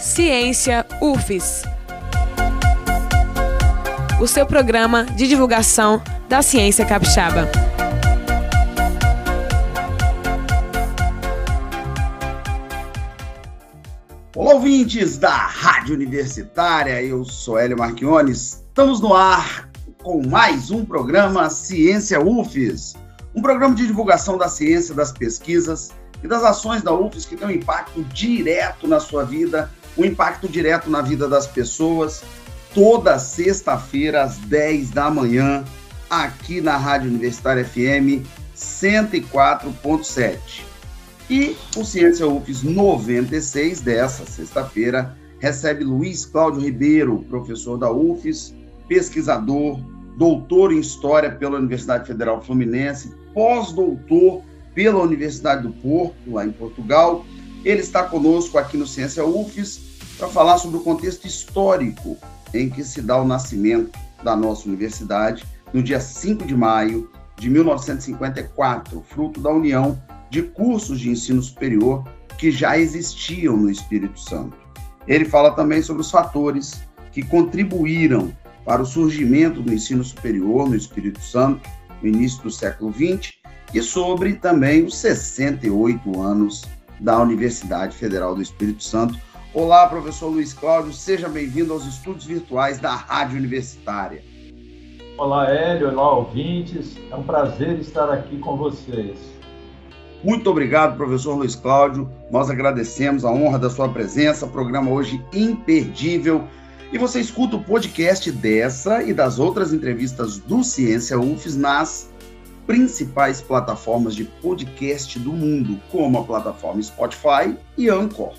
Ciência UFES. O seu programa de divulgação da ciência capixaba. Olá, ouvintes da Rádio Universitária, eu sou Hélio Marchiones. Estamos no ar com mais um programa Ciência UFES, um programa de divulgação da ciência, das pesquisas e das ações da UFES que tem um impacto direto na sua vida, um impacto direto na vida das pessoas, toda sexta-feira às 10 da manhã, aqui na Rádio Universitária FM 104.7. E o Ciência UFES 96 dessa sexta-feira recebe Luiz Cláudio Ribeiro, professor da UFES, pesquisador, doutor em História pela Universidade Federal Fluminense, pós-doutor pela Universidade do Porto, lá em Portugal. Ele está conosco aqui no Ciência UFES para falar sobre o contexto histórico em que se dá o nascimento da nossa universidade, no dia 5 de maio de 1954, fruto da união de cursos de ensino superior que já existiam no Espírito Santo. Ele fala também sobre os fatores que contribuíram para o surgimento do ensino superior no Espírito Santo no início do século XX e sobre também os 68 anos da Universidade Federal do Espírito Santo. Olá, professor Luiz Cláudio, seja bem-vindo aos estudos virtuais da Rádio Universitária. Olá, Hélio, olá, ouvintes. É um prazer estar aqui com vocês. Muito obrigado, professor Luiz Cláudio. Nós agradecemos a honra da sua presença. Programa hoje imperdível. E você escuta o podcast dessa e das outras entrevistas do Ciência UFES nas principais plataformas de podcast do mundo, como a plataforma Spotify e Anchor.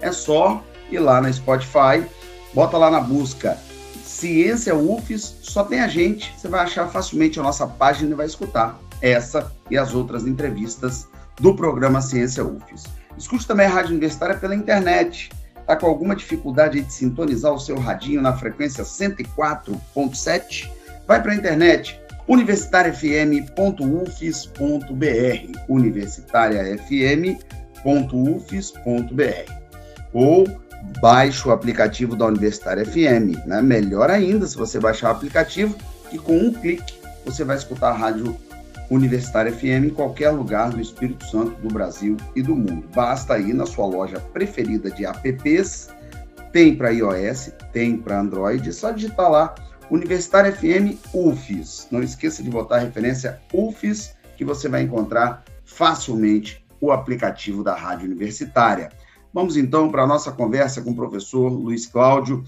É só ir lá na Spotify, bota lá na busca Ciência UFES, só tem a gente, você vai achar facilmente a nossa página e vai escutar essa e as outras entrevistas do programa Ciência UFES. Escute também a Rádio Universitária pela internet. Está com alguma dificuldade de sintonizar o seu radinho na frequência 104.7? Vai para a internet universitariafm.ufes.br, universitariafm.ufes.br, ou baixe o aplicativo da Universitária FM, né? Melhor ainda se você baixar o aplicativo, que com um clique você vai escutar a rádio Universitária FM em qualquer lugar do Espírito Santo, do Brasil e do mundo. Basta ir na sua loja preferida de apps, tem para iOS, tem para Android, é só digitar lá Universitária FM UFES. Não esqueça de botar a referência UFES, que você vai encontrar facilmente o aplicativo da Rádio Universitária. Vamos então para a nossa conversa com o professor Luiz Cláudio.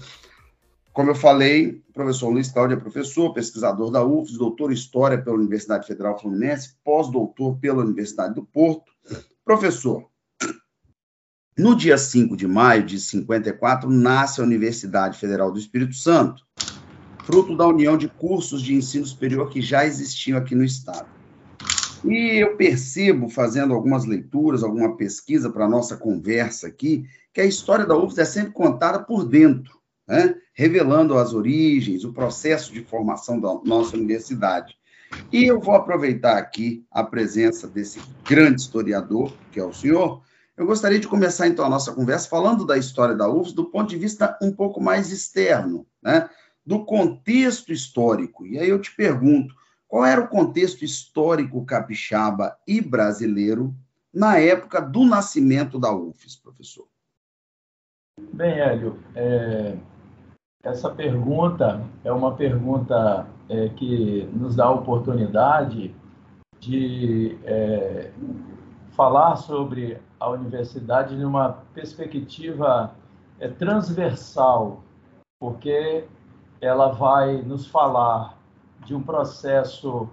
Como eu falei, o professor Luiz Cláudio é professor, pesquisador da UFES, doutor em História pela Universidade Federal Fluminense, pós-doutor pela Universidade do Porto. Professor, no dia 5 de maio de 54, nasce a Universidade Federal do Espírito Santo, fruto da união de cursos de ensino superior que já existiam aqui no Estado. E eu percebo, fazendo algumas leituras, alguma pesquisa para a nossa conversa aqui, que a história da UFS é sempre contada por dentro, né? revelando as origens, o processo de formação da nossa universidade. E eu vou aproveitar aqui a presença desse grande historiador, que é o senhor. Eu gostaria de começar, então, a nossa conversa falando da história da UFS do ponto de vista um pouco mais externo, né? Do contexto histórico. E aí eu te pergunto, qual era o contexto histórico capixaba e brasileiro na época do nascimento da UFES, professor? Bem, Hélio, é, essa pergunta é uma pergunta é, que nos dá a oportunidade de é, falar sobre a universidade numa perspectiva é, transversal, porque ela vai nos falar de um processo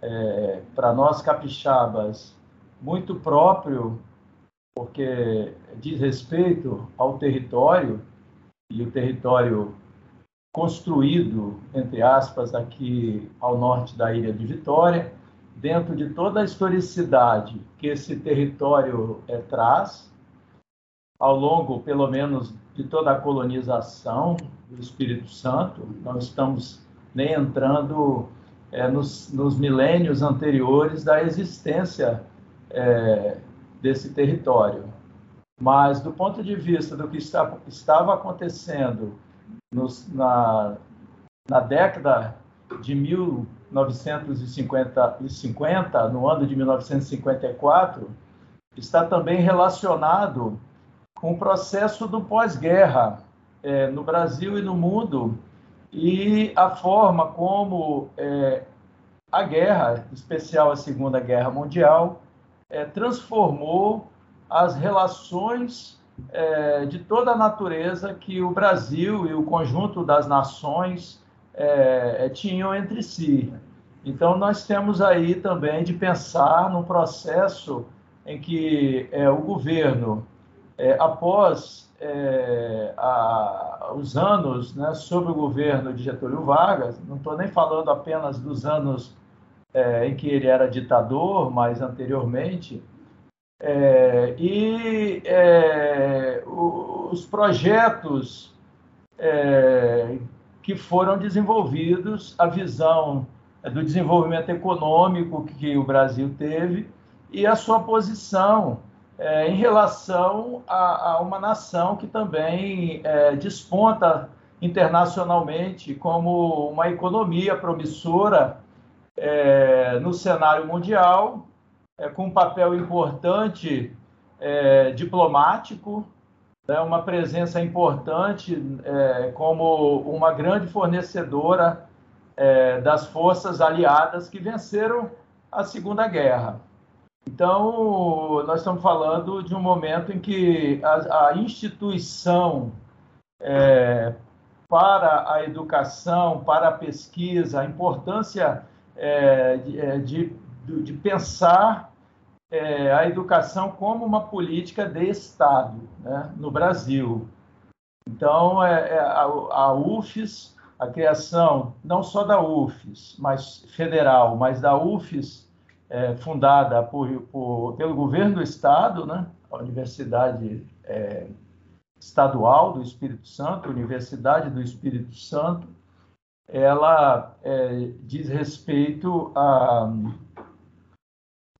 é, para nós capixabas muito próprio, porque diz respeito ao território e o território construído, entre aspas, aqui ao norte da ilha de Vitória, dentro de toda a historicidade que esse território é, traz, ao longo, pelo menos, de toda a colonização do Espírito Santo. Não estamos nem entrando é, nos, nos, milênios anteriores da existência é, desse território. Mas, do ponto de vista do que está, estava acontecendo nos, na, na década de 1950, 50, no ano de 1954, está também relacionado com o processo do pós-guerra é, no Brasil e no mundo e a forma como é, a guerra, em especial a Segunda Guerra Mundial, é, transformou as relações é, de toda a natureza que o Brasil e o conjunto das nações é, é, tinham entre si. Então, nós temos aí também de pensar num processo em que o governo, é, após é, a, os anos né, sob o governo de Getúlio Vargas, não estou nem falando apenas dos anos é, em que ele era ditador, mas anteriormente, é, e é, os projetos é, que foram desenvolvidos, a visão do desenvolvimento econômico que o Brasil teve e a sua posição é, em relação a, a, uma nação que também é, desponta internacionalmente como uma economia promissora é, no cenário mundial, é, com um papel importante é, diplomático, né, uma presença importante é, como uma grande fornecedora das forças aliadas que venceram a Segunda Guerra. Então, nós estamos falando de um momento em que a, a instituição é, para a educação, para a pesquisa, a importância é, de, é, de, de, pensar é, a educação como uma política de Estado né, no Brasil. Então, é, é, a, a UFES, a criação não só da UFES, mas federal, mas da UFES é, fundada por, por, pelo governo do estado, né? a Universidade é, Estadual do Espírito Santo, Universidade do Espírito Santo, ela é, diz respeito à,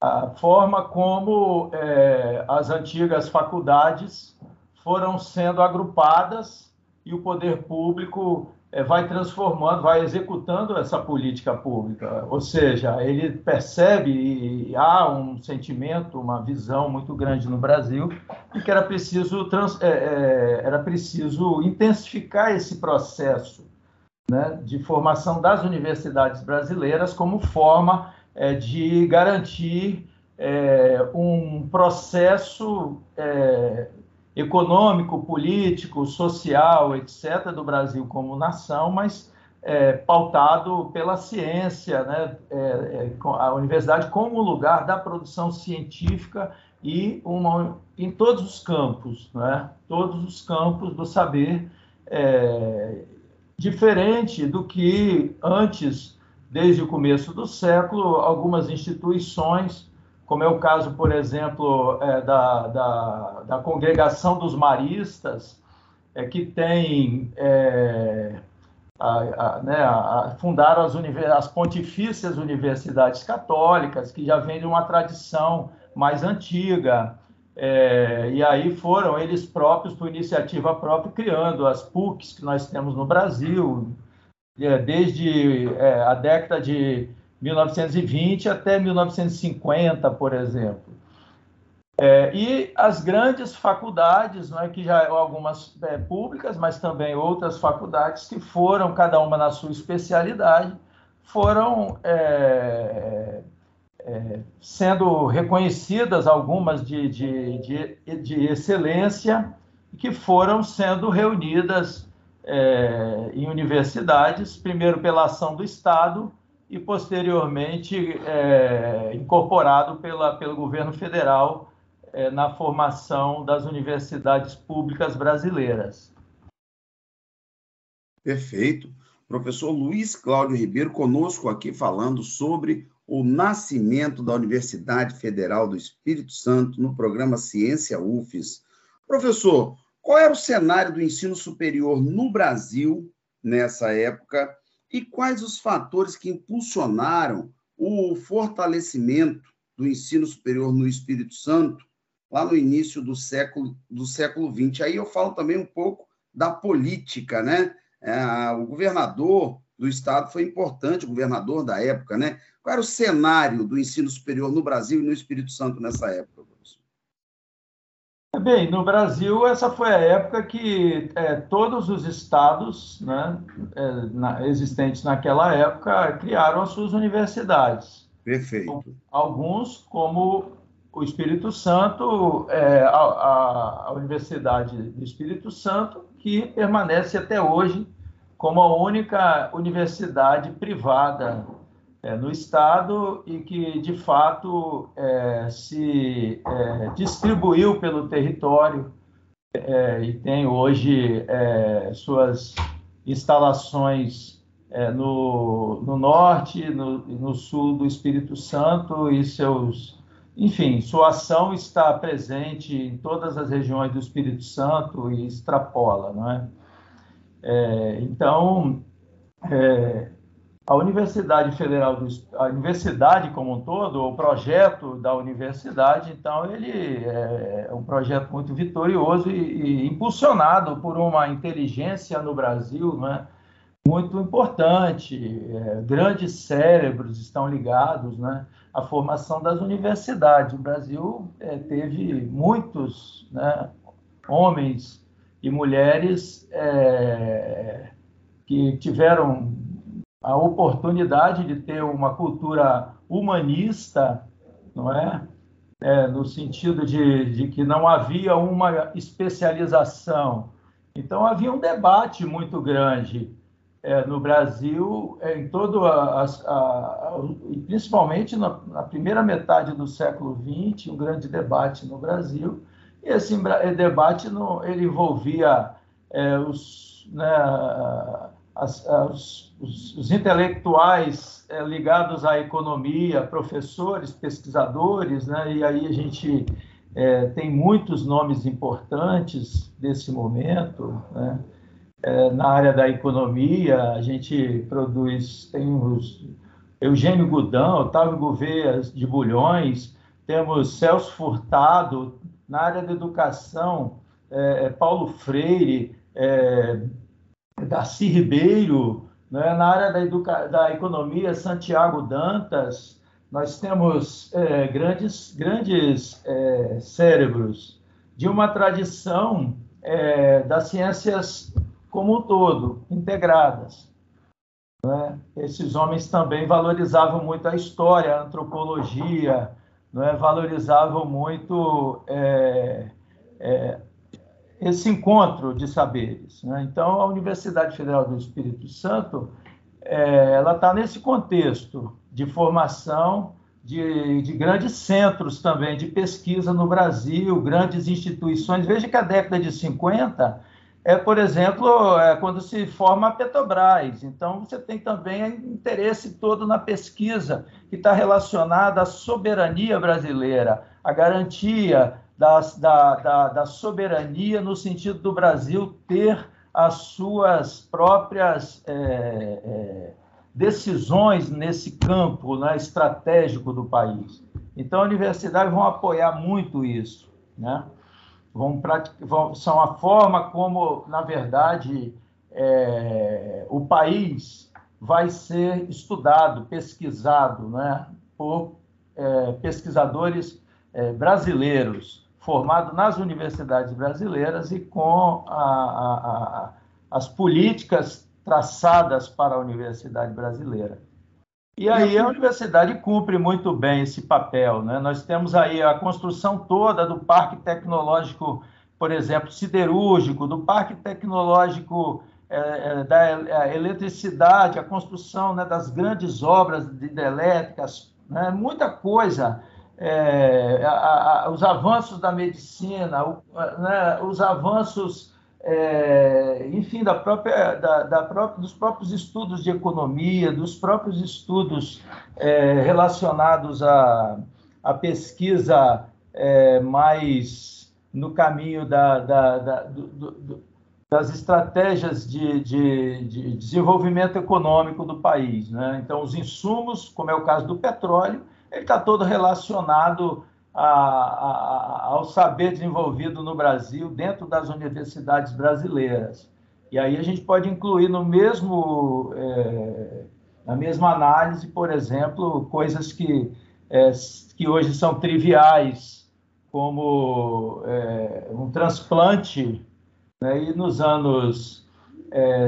à forma como é, as antigas faculdades foram sendo agrupadas e o poder público vai transformando, vai executando essa política pública. Ou seja, ele percebe e há um sentimento, uma visão muito grande no Brasil de que era preciso, trans, é, é, era preciso intensificar esse processo né, de formação das universidades brasileiras como forma é, de garantir é, um processo é, econômico, político, social, etc., do Brasil como nação, mas é, pautado pela ciência, né? É, é, a universidade como lugar da produção científica e uma, em todos os campos, né? todos os campos do saber, é, diferente do que antes, desde o começo do século, algumas instituições como é o caso, por exemplo, é, da, da, da, congregação dos maristas, é, que tem é, a, a, né, a, fundaram as, as pontifícias universidades católicas, que já vem de uma tradição mais antiga, é, e aí foram eles próprios, por iniciativa própria, criando as PUCs que nós temos no Brasil, é, desde é, a década de 1920 até 1950, por exemplo. É, e as grandes faculdades, não é, que já algumas é, públicas, mas também outras faculdades que foram, cada uma na sua especialidade, foram é, é sendo reconhecidas, algumas de, de, de, de, excelência, que foram sendo reunidas é, em universidades, primeiro pela ação do Estado, e posteriormente é, incorporado pela, pelo governo federal é, na formação das universidades públicas brasileiras. Perfeito. Professor Luiz Cláudio Ribeiro conosco aqui falando sobre o nascimento da Universidade Federal do Espírito Santo no programa Ciência UFES. Professor, qual era o cenário do ensino superior no Brasil nessa época e quais os fatores que impulsionaram o fortalecimento do ensino superior no Espírito Santo lá no início do século do século XX. Aí eu falo também um pouco da política, né? É, o governador do estado foi importante, o governador da época, né? Qual era o cenário do ensino superior no Brasil e no Espírito Santo nessa época, professor? Bem, no Brasil, essa foi a época que é, todos os estados né, é, na, existentes naquela época criaram as suas universidades. Perfeito. Alguns, como o Espírito Santo, é, a, a, a, Universidade do Espírito Santo, que permanece até hoje como a única universidade privada é, no Estado e que, de fato, é, se é, distribuiu pelo território é, e tem hoje é, suas instalações é, no, no, norte, no, no, sul do Espírito Santo e seus. Enfim, sua ação está presente em todas as regiões do Espírito Santo e extrapola, não é? então, a Universidade Federal, do, a universidade como um todo, o projeto da universidade, então, ele é, é um projeto muito vitorioso e, e, impulsionado por uma inteligência no Brasil né, muito importante. É, grandes cérebros estão ligados né, à formação das universidades. O Brasil é, teve muitos né, homens e mulheres é, que tiveram a oportunidade de ter uma cultura humanista, não é? é no sentido de, de, que não havia uma especialização. Então havia um debate muito grande é, no Brasil, é, em todo a, a, a, principalmente na, na, primeira metade do século XX, um grande debate no Brasil. E esse debate ele envolvia é, os, né, as, as, os, os, intelectuais é, ligados à economia, professores, pesquisadores, né? e aí a gente é, tem muitos nomes importantes desse momento. Né? É, na área da economia, a gente produz, tem os Eugênio Gudão, Otávio Gouveia de Bulhões, temos Celso Furtado, na área da educação, Paulo Freire, Darcy Ribeiro, né? na área da, educa... da economia, Santiago Dantas, nós temos é, grandes, grandes é, cérebros de uma tradição é, das ciências como um todo, integradas. Né? Esses homens também valorizavam muito a história, a antropologia, né? valorizavam muito é, é, esse encontro de saberes. Né? Então, a Universidade Federal do Espírito Santo é, ela está nesse contexto de formação de, de, grandes centros também de pesquisa no Brasil, grandes instituições. Veja que a década de 50 é, por exemplo, é quando se forma a Petrobras. Então, você tem também interesse todo na pesquisa que está relacionada à soberania brasileira, à garantia da, da, da, da soberania no sentido do Brasil ter as suas próprias é, é, decisões nesse campo né, estratégico do país. Então, a universidade vão apoiar muito isso, né? Vão, vão são a forma como, na verdade, é, o país vai ser estudado, pesquisado, né, por é, pesquisadores é, brasileiros formado nas universidades brasileiras e com a, a, a, as políticas traçadas para a universidade brasileira. E aí a universidade cumpre muito bem esse papel. Né? Nós temos aí a construção toda do parque tecnológico, por exemplo, siderúrgico, do parque tecnológico é, é, da eletricidade, a construção né, das grandes obras hidrelétricas, né? muita coisa é, a, a, os avanços da medicina, o, né, os avanços, é, enfim, da própria, da, da própria, dos próprios estudos de economia, dos próprios estudos é, relacionados à, pesquisa é, mais no caminho da, da, da do, do, das estratégias de, de, de, desenvolvimento econômico do país. Né? Então, os insumos, como é o caso do petróleo, ele está todo relacionado a, a, ao saber desenvolvido no Brasil dentro das universidades brasileiras. E aí a gente pode incluir no mesmo, é, na mesma análise, por exemplo, coisas que, é, que hoje são triviais, como é, um transplante, né? e nos anos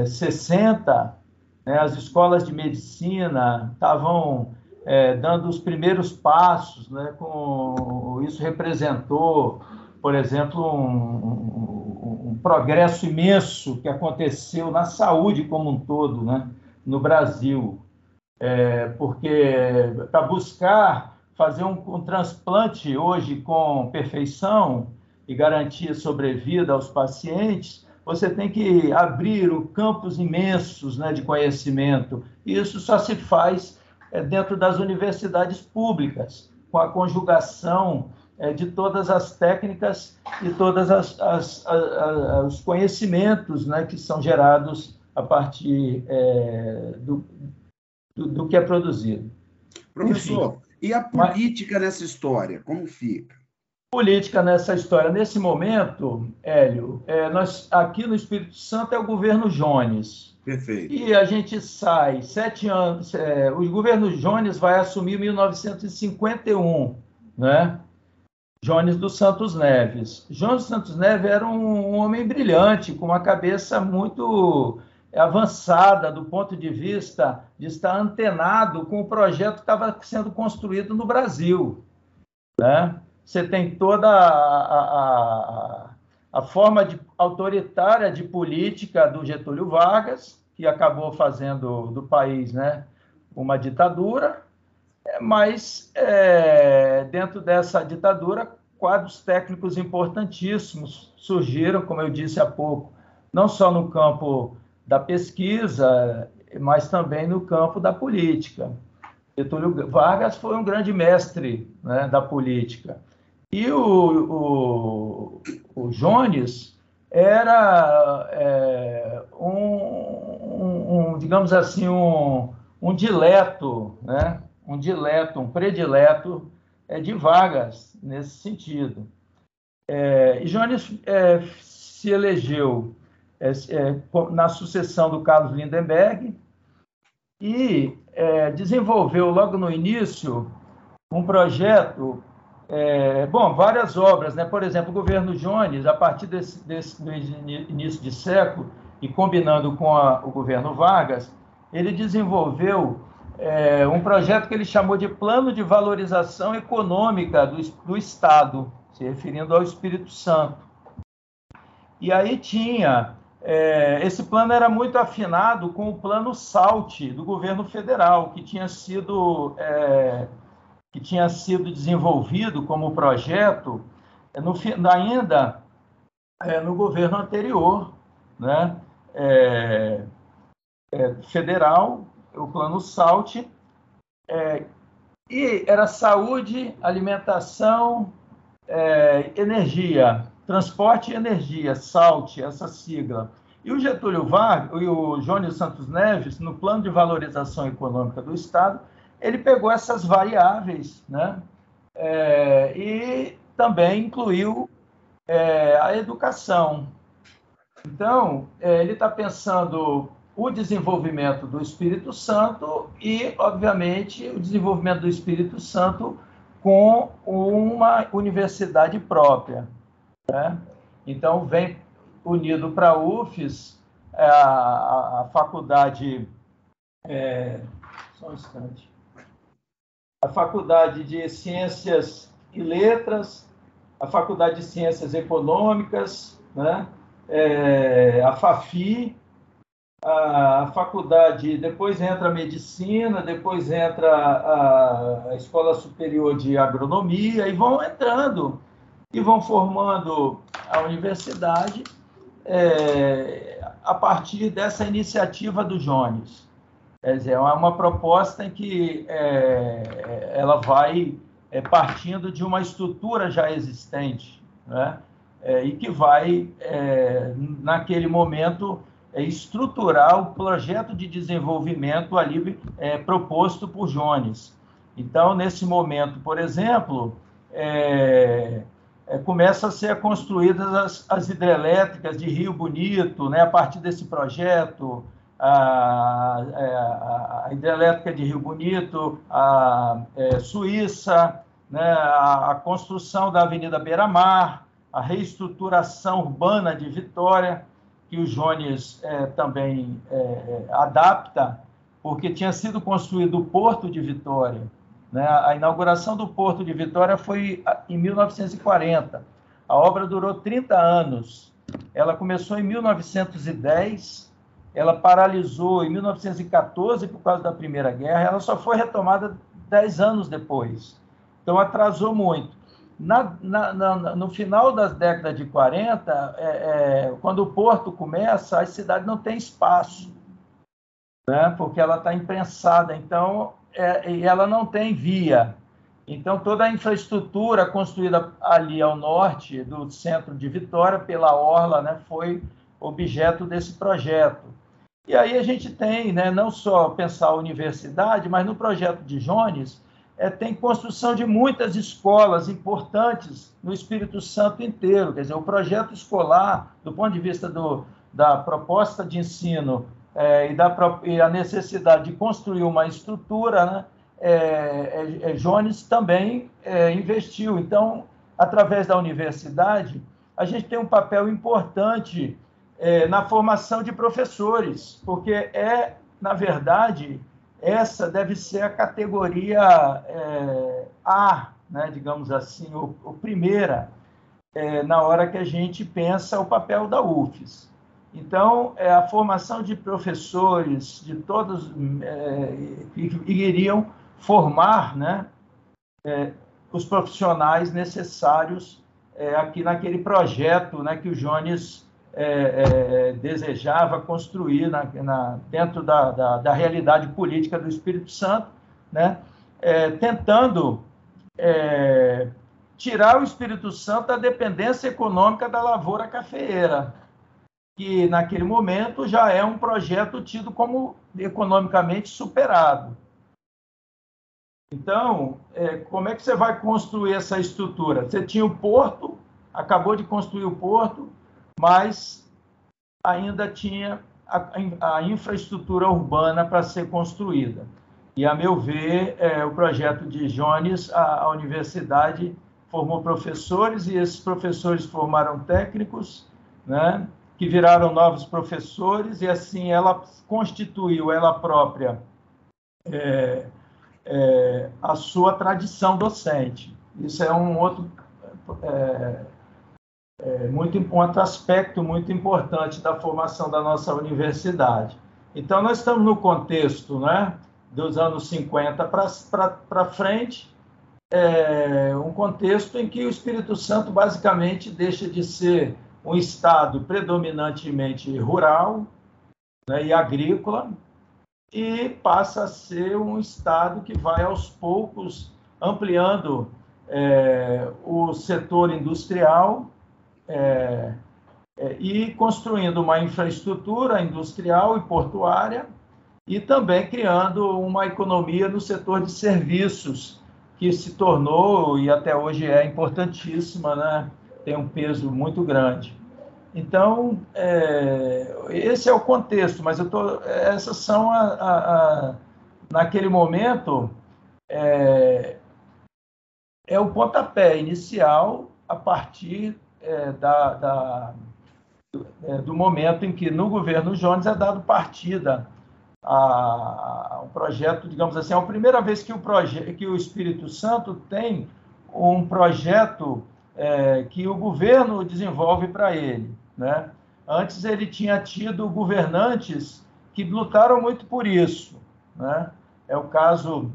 60, né, as escolas de medicina estavam é, dando os primeiros passos, né, com, isso representou, por exemplo, um, um, um, progresso imenso que aconteceu na saúde como um todo né, no Brasil, é, porque para buscar fazer um, um transplante hoje com perfeição e garantir sobrevida aos pacientes, você tem que abrir campos imensos né, de conhecimento. Isso só se faz dentro das universidades públicas, com a conjugação é, de todas as técnicas e todos os conhecimentos né, que são gerados a partir é, do, do, do, que é produzido. Professor, Enfim, e a política mas... nessa história, como fica? política nessa história. Nesse momento, Hélio, é, nós aqui no Espírito Santo é o governo Jones. Perfeito. E a gente sai sete anos. É, o governo Jones vai assumir em 1951, né? Jones dos Santos Neves. Jones dos Santos Neves era um, um homem brilhante, com uma cabeça muito avançada do ponto de vista de estar antenado com o projeto que estava sendo construído no Brasil, né? você tem toda a, a, a forma de, autoritária de política do Getúlio Vargas, que acabou fazendo do país né, uma ditadura, mas é, dentro dessa ditadura, quadros técnicos importantíssimos surgiram, como eu disse há pouco, não só no campo da pesquisa, mas também no campo da política. Getúlio Vargas foi um grande mestre né, da política. E o, o, o Jones era é, um, um, digamos assim, um, um dileto, né? um dileto, um predileto é, de Vargas nesse sentido. É, e Jones é, se elegeu é, é, na sucessão do Carlos Lindenberg e é, desenvolveu logo no início um projeto é, bom, várias obras, né? Por exemplo, o governo Jones, a partir desse, desse do início de século e combinando com a, o governo Vargas, ele desenvolveu é, um projeto que ele chamou de Plano de Valorização Econômica do, do Estado, se referindo ao Espírito Santo. E aí tinha é, esse plano era muito afinado com o plano SALT do governo federal, que tinha sido é, que tinha sido desenvolvido como projeto é, no, ainda é, no governo anterior, né, é, é, federal, o plano SALT, e era saúde, alimentação, energia, transporte e energia, SALT, essa sigla. E o Getúlio Vargas e o Jônio Santos Neves, no plano de valorização econômica do Estado, ele pegou essas variáveis né, é, e também incluiu é, a educação. Então, é, ele está pensando o desenvolvimento do Espírito Santo e, obviamente, o desenvolvimento do Espírito Santo com uma universidade própria. Né? Então, vem unido para a UFES a, a, a faculdade. É, só um instante a Faculdade de Ciências e Letras, a Faculdade de Ciências Econômicas, né? É, a FAFI, a, a, faculdade, depois entra a Medicina, depois entra a, a Escola Superior de Agronomia, e vão entrando, e vão formando a universidade é, a partir dessa iniciativa do Jones. Quer dizer, é uma proposta em que é, ela vai é, partindo de uma estrutura já existente, né? É, e que vai, é, naquele momento, é, estruturar o projeto de desenvolvimento ali é, proposto por Jones. Então, nesse momento, por exemplo, é, é, começam a ser construídas as, as, hidrelétricas de Rio Bonito, né, a partir desse projeto, a, é, a, a hidrelétrica de Rio Bonito, a é, Suíça, né, a, a, construção da Avenida Beira Mar, a reestruturação urbana de Vitória, que o Jones é, também é, adapta, porque tinha sido construído o Porto de Vitória, né? A inauguração do Porto de Vitória foi em 1940. A obra durou 30 anos. Ela começou em 1910, ela paralisou em 1914 por causa da Primeira Guerra, ela só foi retomada 10 anos depois. Então atrasou muito. Na, na, na, no final das décadas de 40, é, é, quando o porto começa, a cidade não tem espaço, né? porque ela está imprensada. Então, é, e ela não tem via. Então, toda a infraestrutura construída ali ao norte do centro de Vitória, pela Orla, né, foi objeto desse projeto. E aí a gente tem, né, não só pensar a universidade, mas no projeto de Jones, é, tem construção de muitas escolas importantes no Espírito Santo inteiro. Quer dizer, o projeto escolar, do ponto de vista do, da proposta de ensino é, e, da, e a necessidade de construir uma estrutura, né, é, é, é Jones também é, investiu. Então, através da universidade, a gente tem um papel importante é, na formação de professores, porque é, na verdade, essa deve ser a categoria A, né, digamos assim, o, o primeira, na hora que a gente pensa o papel da UFES. Então, é a formação de professores, de todos é, que iriam formar né, é, os profissionais necessários é, aqui naquele projeto né, que o Jones é, é, desejava construir na, na, dentro da, da, da, realidade política do Espírito Santo, né, é, tentando tirar o Espírito Santo da dependência econômica da lavoura cafeeira que naquele momento já é um projeto tido como economicamente superado. Então, é, como é que você vai construir essa estrutura? Você tinha o porto, acabou de construir o porto, mas ainda tinha a, a infraestrutura urbana para ser construída. E, a meu ver, é, o projeto de Jones, a, a universidade formou professores e esses professores formaram técnicos, né? que viraram novos professores, e assim ela constituiu ela própria é, é, a sua tradição docente. Isso é um outro, é, é, muito, um aspecto muito importante da formação da nossa universidade. Então, nós estamos no contexto né, dos anos 50 para frente, é, um contexto em que o Espírito Santo basicamente deixa de ser um estado predominantemente rural né, e agrícola e passa a ser um estado que vai aos poucos ampliando é, o setor industrial é, é, e construindo uma infraestrutura industrial e portuária e também criando uma economia no setor de serviços que se tornou e até hoje é importantíssima, né? tem um peso muito grande. Então, é, esse é o contexto, mas eu tô, essas são, a, a, a naquele momento, é, é, o pontapé inicial a partir é, da, da do, é, do, momento em que, no governo Jones, é dado partida a, a um projeto, digamos assim, é a primeira vez que o, que o Espírito Santo tem um projeto é, que o governo desenvolve para ele. Né? Antes ele tinha tido governantes que lutaram muito por isso. Né? É o caso,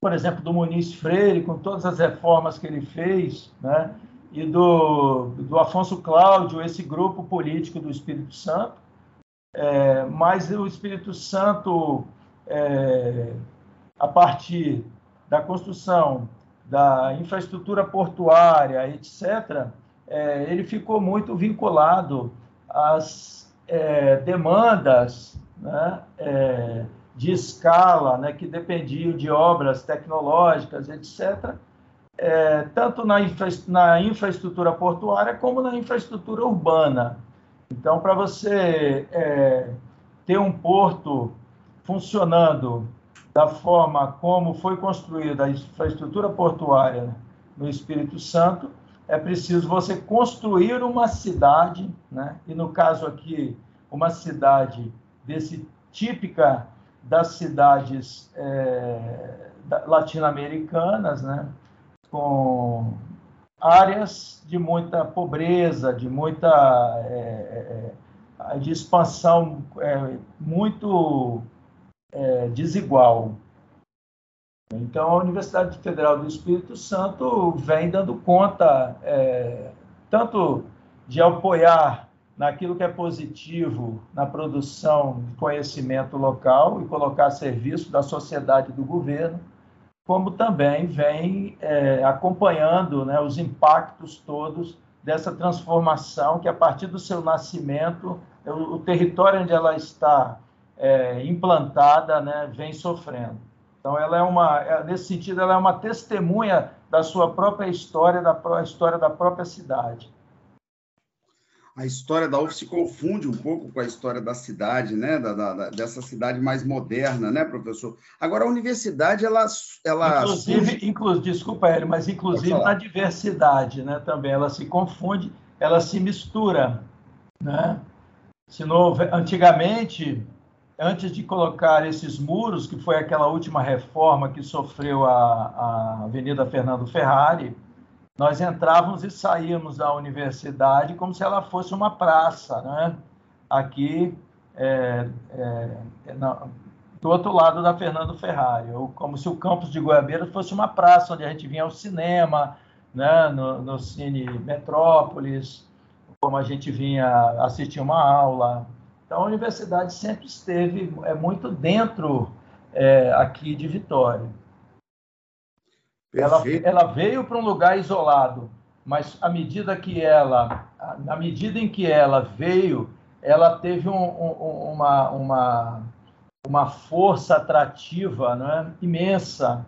por exemplo, do Muniz Freire, com todas as reformas que ele fez, né? E do, do Afonso Cláudio, esse grupo político do Espírito Santo. É, mas o Espírito Santo, é, a partir da construção da infraestrutura portuária, etc., é, ele ficou muito vinculado às é, demandas né, é, de escala, né, que dependiam de obras tecnológicas, etc., é, tanto na, infra, na infraestrutura portuária como na infraestrutura urbana. Então, para você é, ter um porto funcionando da forma como foi construída a infraestrutura portuária no Espírito Santo, é preciso você construir uma cidade, né? e no caso aqui, uma cidade desse típica das cidades é, latino-americanas, né? Com áreas de muita pobreza, de muita é, é, de expansão é, muito é, desigual. Então, a Universidade Federal do Espírito Santo vem dando conta é, tanto de apoiar naquilo que é positivo na produção de conhecimento local e colocar a serviço da sociedade e do governo, como também vem é, acompanhando né, os impactos todos dessa transformação que, a partir do seu nascimento, o, o território onde ela está é, implantada né, vem sofrendo. Então, ela é uma, é, nesse sentido, ela é uma testemunha da sua própria história, da história da própria cidade a história da UF se confunde um pouco com a história da cidade, né? Da, da, dessa cidade mais moderna, né, professor? Agora, a universidade, ela. ela inclusive, inclu, desculpa, Hélio, mas inclusive na diversidade, né? Também ela se confunde, ela se mistura, né? Se não, antigamente, antes de colocar esses muros, que foi aquela última reforma que sofreu a, a Avenida Fernando Ferrari, nós entrávamos e saíamos da universidade como se ela fosse uma praça, né? Aqui, é, é, na, do outro lado da Fernando Ferrari, ou como se o campus de Goiabeira fosse uma praça onde a gente vinha ao cinema, né? no, no Cine Metrópolis, como a gente vinha assistir uma aula. Então, a universidade sempre esteve é, muito dentro é, aqui de Vitória. Ela, ela, veio para um lugar isolado, mas à medida que ela, na medida em que ela veio, ela teve um, um, uma, uma, uma força atrativa né, imensa.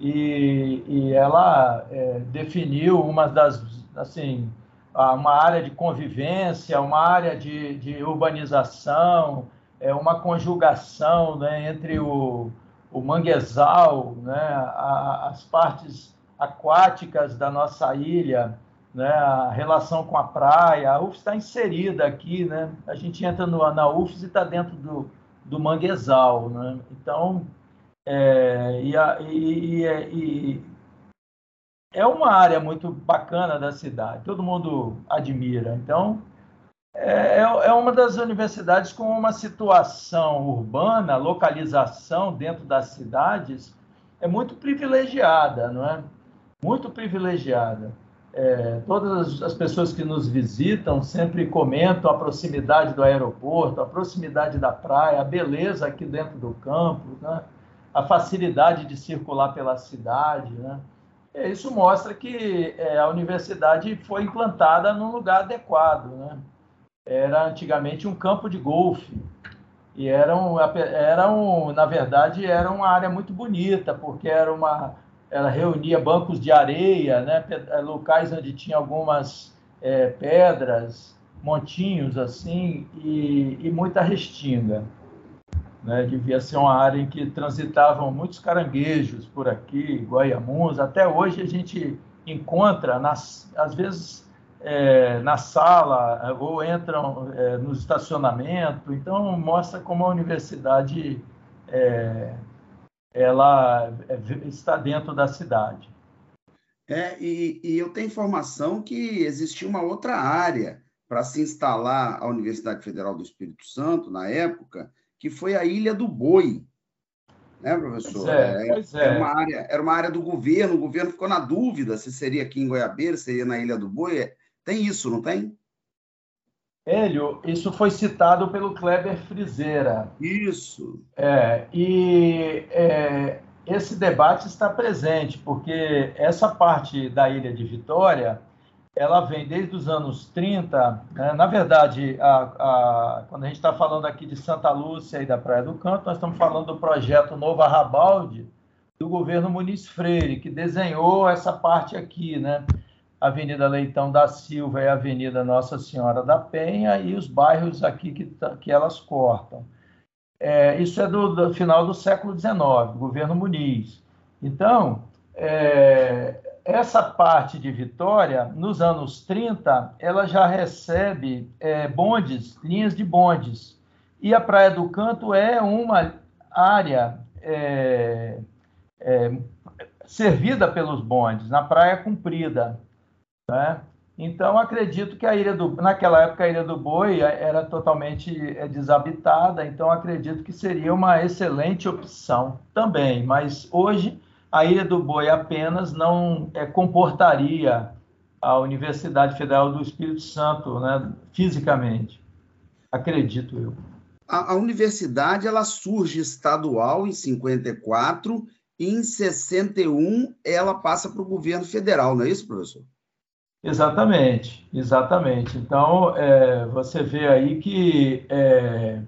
E, e ela é, definiu uma das assim uma área de convivência, uma área de, de urbanização, é uma conjugação né, entre o, o manguezal, né, a, as partes aquáticas da nossa ilha, né, a relação com a praia. A UFS está inserida aqui, né? A gente entra no, na UFS e está dentro do, do manguezal, né? Então, é, e, a, e, e, e, é uma área muito bacana da cidade, todo mundo admira. Então, é, é, é uma das universidades com uma situação urbana, localização dentro das cidades, é muito privilegiada, não é? Muito privilegiada. É, todas as pessoas que nos visitam sempre comentam a proximidade do aeroporto, a proximidade da praia, a beleza aqui dentro do campo, né? a facilidade de circular pela cidade. Né? Isso mostra que é, a universidade foi implantada num lugar adequado. Né? Era antigamente um campo de golfe. E era, um, era um, na verdade, era uma área muito bonita, porque era uma, ela reunia bancos de areia, né, eh, locais onde tinha algumas é, pedras, montinhos assim, e, e muita restinga. Né? Devia ser uma área em que transitavam muitos caranguejos por aqui, guaiamuns. Até hoje a gente encontra, nas, às vezes é, na sala ou entram é, no estacionamento. Então, mostra como a universidade é, ela é, está dentro da cidade. É, e, e eu tenho informação que existia uma outra área para se instalar a Universidade Federal do Espírito Santo, na época, que foi a Ilha do Boi. Né, professor? É, é, é. Era, uma área, era uma área do governo, o governo ficou na dúvida se seria aqui em Goiabeira, se seria na Ilha do Boi. Tem isso, não tem? Hélio, isso foi citado pelo Kleber Frizeira. Isso. É, e é, esse debate está presente, porque essa parte da Ilha de Vitória, ela vem desde os anos 30. Né? Na verdade, a, a, quando a gente está falando aqui de Santa Lúcia e da Praia do Canto, nós estamos falando do projeto Nova Rabalde, do governo Muniz Freire, que desenhou essa parte aqui, né? Avenida Leitão da Silva e Avenida Nossa Senhora da Penha e os bairros aqui que, que elas cortam. É, isso é do, do, final do século XIX, governo Muniz. Então, é, essa parte de Vitória, nos anos 30, ela já recebe é, bondes, linhas de bondes. E a Praia do Canto é uma área é, é, servida pelos bondes, na Praia Comprida. Né? Então, acredito que a Ilha do... Naquela época, a Ilha do Boi era totalmente é, desabitada, então acredito que seria uma excelente opção também. Mas hoje, a Ilha do Boi apenas não é, comportaria a Universidade Federal do Espírito Santo, né, fisicamente. Acredito eu. A, a universidade ela surge estadual em 54 e em 61 ela passa para o governo federal, não é isso, professor? Exatamente, exatamente. Então, é, você vê aí que é,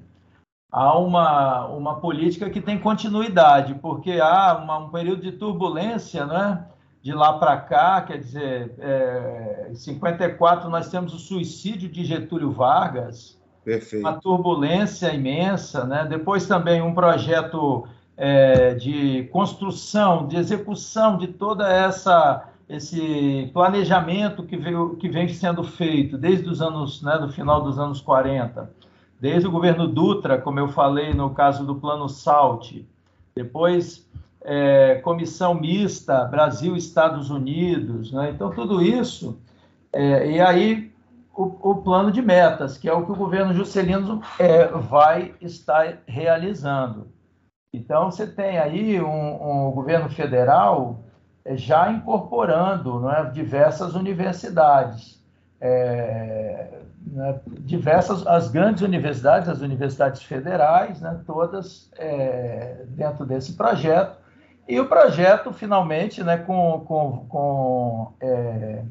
há uma, uma política que tem continuidade, porque há uma, um período de turbulência, né? De lá para cá, quer dizer, é, em 54 nós temos o suicídio de Getúlio Vargas, Perfeito. uma turbulência imensa, né? Depois também um projeto é, de construção, de execução de toda essa esse planejamento que, veio, que vem sendo feito desde os anos, né, do final dos anos 40, desde o governo Dutra, como eu falei no caso do Plano SALT, depois é, comissão mista Brasil-Estados Unidos, né? então tudo isso, é, e aí o, o, plano de metas, que é o que o governo Juscelino é, vai estar realizando. Então você tem aí um, um governo federal já incorporando é, diversas universidades. É, né, diversas, as grandes universidades, as universidades federais, né, todas é, dentro desse projeto. E o projeto, finalmente, né, com, com, com é,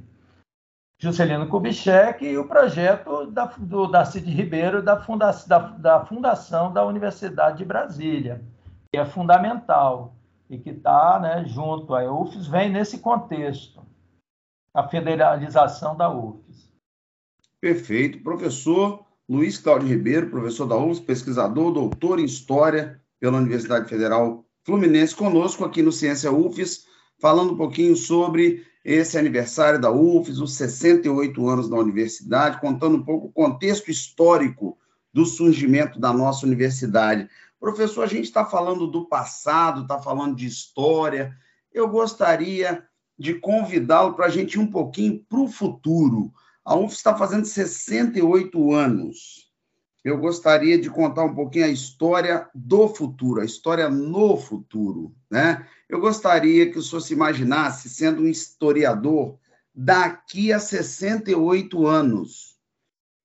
Juscelino Kubitschek e o projeto da, do Darcy Ribeiro da, funda, da, da fundação da Universidade de Brasília, que é fundamental e que está né, junto. A UFES vem nesse contexto, a federalização da UFES. Perfeito. Professor Luiz Cláudio Ribeiro, professor da UFES, pesquisador, doutor em História pela Universidade Federal Fluminense, conosco aqui no Ciência UFES, falando um pouquinho sobre esse aniversário da UFES, os 68 anos da universidade, contando um pouco o contexto histórico do surgimento da nossa universidade. Professor, a gente está falando do passado, está falando de história. Eu gostaria de convidá-lo para a gente ir um pouquinho para o futuro. A UF está fazendo 68 anos. Eu gostaria de contar um pouquinho a história do futuro, a história no futuro. Né? Eu gostaria que o senhor se imaginasse sendo um historiador daqui a 68 anos.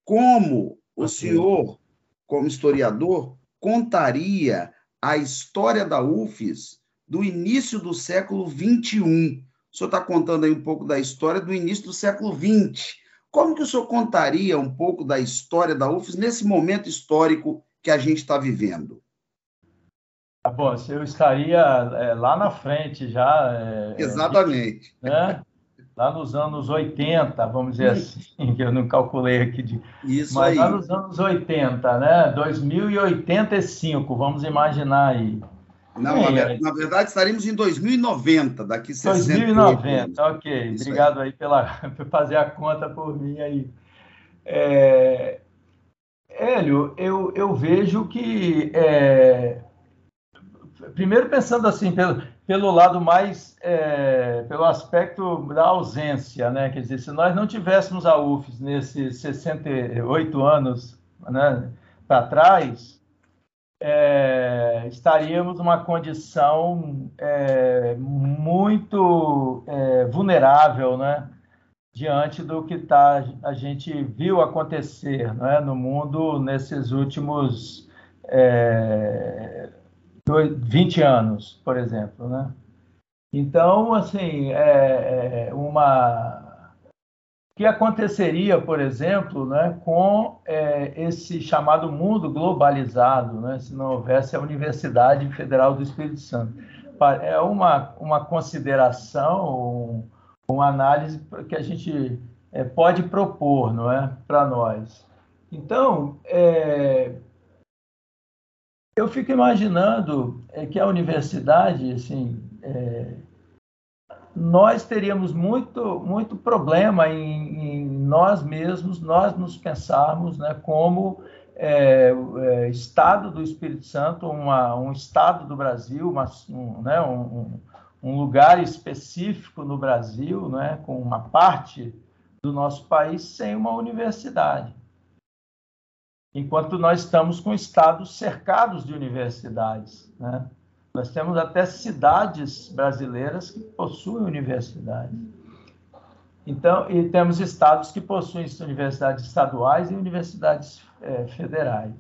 Como o senhor, como historiador, contaria a história da UFES do início do século XXI. O senhor está contando aí um pouco da história do início do século XX. Como que o senhor contaria um pouco da história da UFES nesse momento histórico que a gente está vivendo? Bom, eu estaria é, lá na frente já. É, Exatamente. Né? Lá nos anos 80, vamos dizer assim, que eu não calculei aqui, de, Isso mas aí. lá nos anos 80, né? 2085, vamos imaginar aí. Não, é, na, verdade estaremos em 2090, daqui 60 2090, ok. Isso Obrigado aí. aí pela, por fazer a conta por mim aí. É, Hélio, eu, eu vejo que é, primeiro pensando assim, pelo, pelo lado mais, é, pelo aspecto da ausência, né? Quer dizer, se nós não tivéssemos a UFES nesses 68 anos né, para trás, é, estaríamos numa condição é, muito é, vulnerável, né? Diante do que tá, a gente viu acontecer né, no mundo nesses últimos é, 20 anos, por exemplo, né? Então, assim, é, é uma o que aconteceria, por exemplo, né, com é, esse chamado mundo globalizado, né, se não houvesse a Universidade Federal do Espírito Santo? é uma, uma consideração, uma análise que a gente é, pode propor, não é, para nós. Então, é, eu fico imaginando é, que a universidade, assim, é, nós teríamos muito, muito problema em, em, nós mesmos, nós nos pensarmos né, como é, é, Estado do Espírito Santo, uma, um Estado do Brasil, um, né, um, um, lugar específico no Brasil, né, com uma parte do nosso país sem uma universidade. Enquanto nós estamos com estados cercados de universidades. Né? Nós temos até cidades brasileiras que possuem universidades. Então, e temos estados que possuem universidades estaduais e universidades é, federais.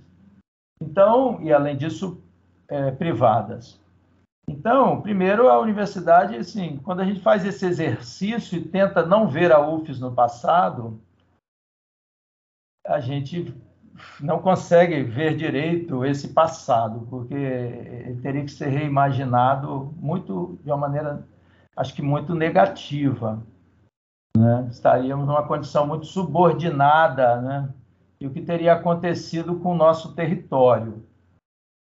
Então, e além disso, é, privadas. Então, primeiro, a universidade, assim, quando a gente faz esse exercício e tenta não ver a UFES no passado, a gente não consegue ver direito esse passado, porque teria que ser reimaginado muito de uma maneira, acho que muito negativa. Né? Estaríamos numa condição muito subordinada, né? E o que teria acontecido com o nosso território.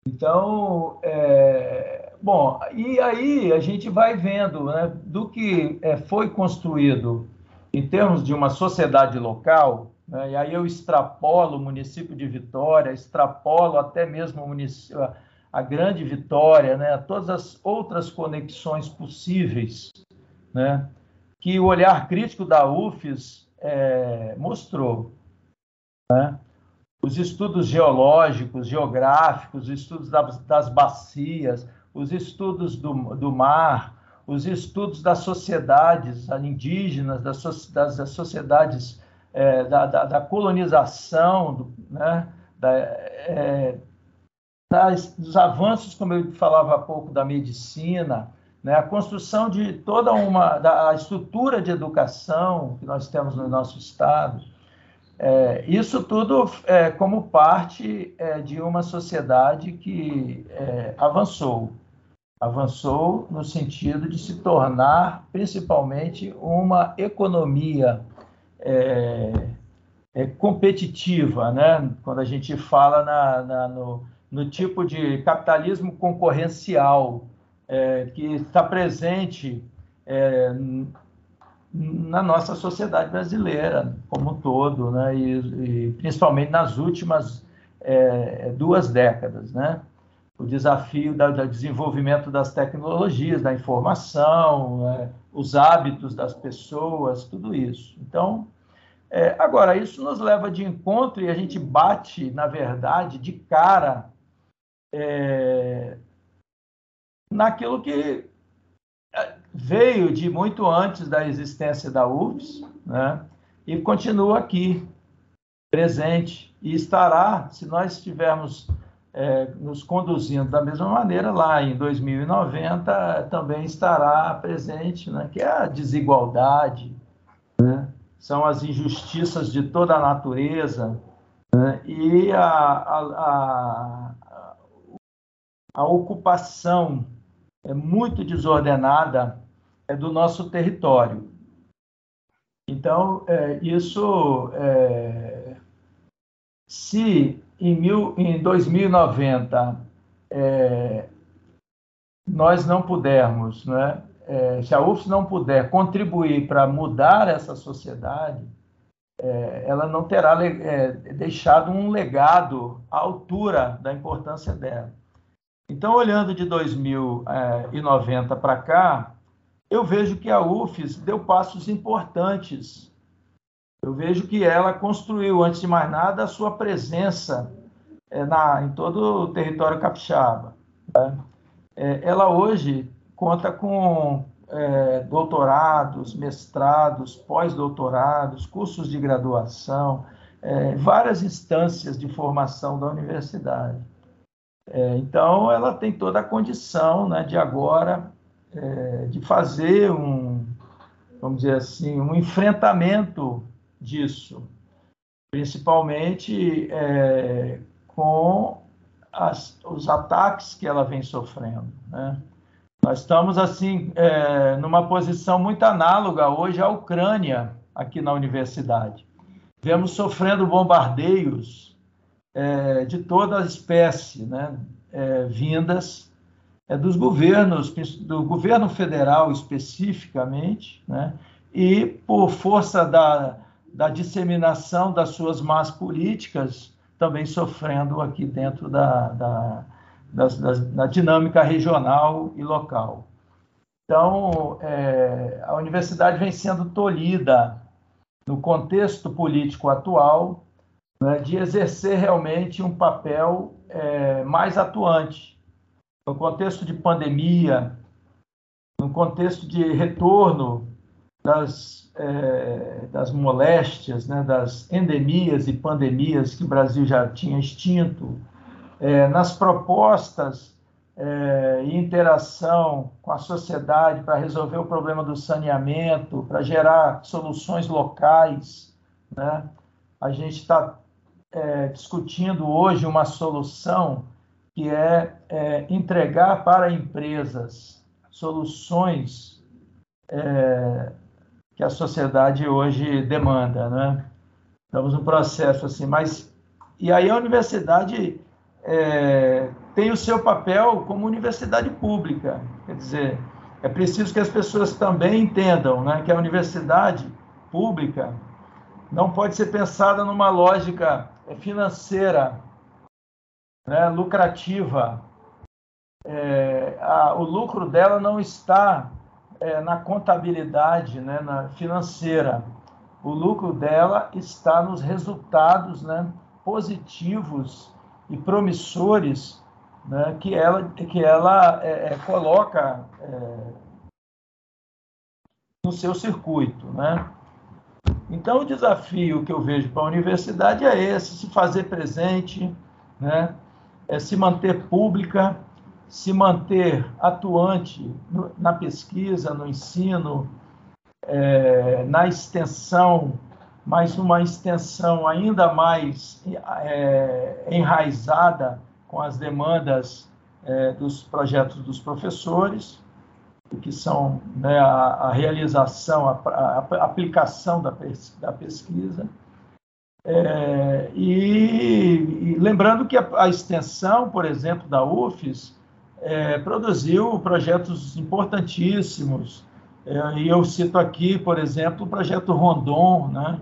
Então, é... bom, e aí a gente vai vendo né, do que é, foi construído em termos de uma sociedade local, né? E aí eu extrapolo o município de Vitória, extrapolo até mesmo a, a grande Vitória, né? todas as outras conexões possíveis, né? que o olhar crítico da UFES é, mostrou. Né? Os estudos geológicos, geográficos, os estudos das, das bacias, os estudos do, do mar, os estudos das sociedades indígenas, das, das sociedades é, da, da, da, colonização, do, né, da, é, das, dos avanços, como eu falava há pouco, da medicina, né, a construção de toda uma da, estrutura de educação que nós temos no nosso estado, é, isso tudo é, como parte é, de uma sociedade que é, avançou, avançou no sentido de se tornar principalmente uma economia é, é competitiva, né? quando a gente fala na, na, no, no, tipo de capitalismo concorrencial é, que está presente é, na nossa sociedade brasileira como um todo, né? e, e principalmente nas últimas é, duas décadas. Né? O desafio do desenvolvimento das tecnologias, da informação, é, os hábitos das pessoas, tudo isso. Então, é, agora, isso nos leva de encontro e a gente bate, na verdade, de cara é, naquilo que é, veio de muito antes da existência da UFS, né? e continua aqui, presente, e estará, se nós estivermos é, nos conduzindo da mesma maneira, lá em 2090 também estará presente, né, que é a desigualdade, né, são as injustiças de toda a natureza né, e a, a, a, a, ocupação é muito desordenada é do nosso território. Então, é, isso, é, se em, mil, em 2090 é, nós não pudermos, né, é, se a UFS não puder contribuir para mudar essa sociedade, é, ela não terá é, deixado um legado à altura da importância dela. Então, olhando de 2090 para cá, eu vejo que a UFES deu passos importantes eu vejo que ela construiu, antes de mais nada, a sua presença é, na, em todo o território capixaba. Né? É, ela hoje conta com é, doutorados, mestrados, pós-doutorados, cursos de graduação, é, várias instâncias de formação da universidade. É, então, ela tem toda a condição né, de agora é, de fazer um, vamos dizer assim, um enfrentamento disso, principalmente é, com as, os ataques que ela vem sofrendo. Né? Nós estamos, assim, é, numa posição muito análoga hoje à Ucrânia, aqui na universidade. Vemos sofrendo bombardeios é, de toda espécie, né, é, vindas é, dos governos, do governo federal especificamente, né, e por força da, da disseminação das suas más políticas, também sofrendo aqui dentro da, da, da, da dinâmica regional e local. Então, é, a universidade vem sendo tolhida no contexto político atual né, de exercer realmente um papel é, mais atuante. No contexto de pandemia, no contexto de retorno das, é, das moléstias, né, das endemias e pandemias que o Brasil já tinha extinto, é, nas propostas é, e interação com a sociedade para resolver o problema do saneamento, para gerar soluções locais. Né? A gente está é, discutindo hoje uma solução que é, é entregar para empresas soluções é, que a sociedade hoje demanda, né? Estamos num processo assim, mas e aí a universidade é, tem o seu papel como universidade pública. Quer dizer, é preciso que as pessoas também entendam né, que a universidade pública não pode ser pensada numa lógica financeira, né, lucrativa. É, a, o lucro dela não está é, na contabilidade né, na financeira. O lucro dela está nos resultados né, positivos e promissores né, que ela, que ela é, é, coloca é, no seu circuito. Né? Então, o desafio que eu vejo para a universidade é esse: se fazer presente, né? é se manter pública, se manter atuante no, na pesquisa, no ensino, é, na extensão mas uma extensão ainda mais é, enraizada com as demandas é, dos projetos dos professores, que são né, a, a, realização, a, a, aplicação da, da pesquisa. É, e, e, lembrando que a, extensão, por exemplo, da UFES, é, produziu projetos importantíssimos, é, e eu cito aqui, por exemplo, o projeto Rondon, né,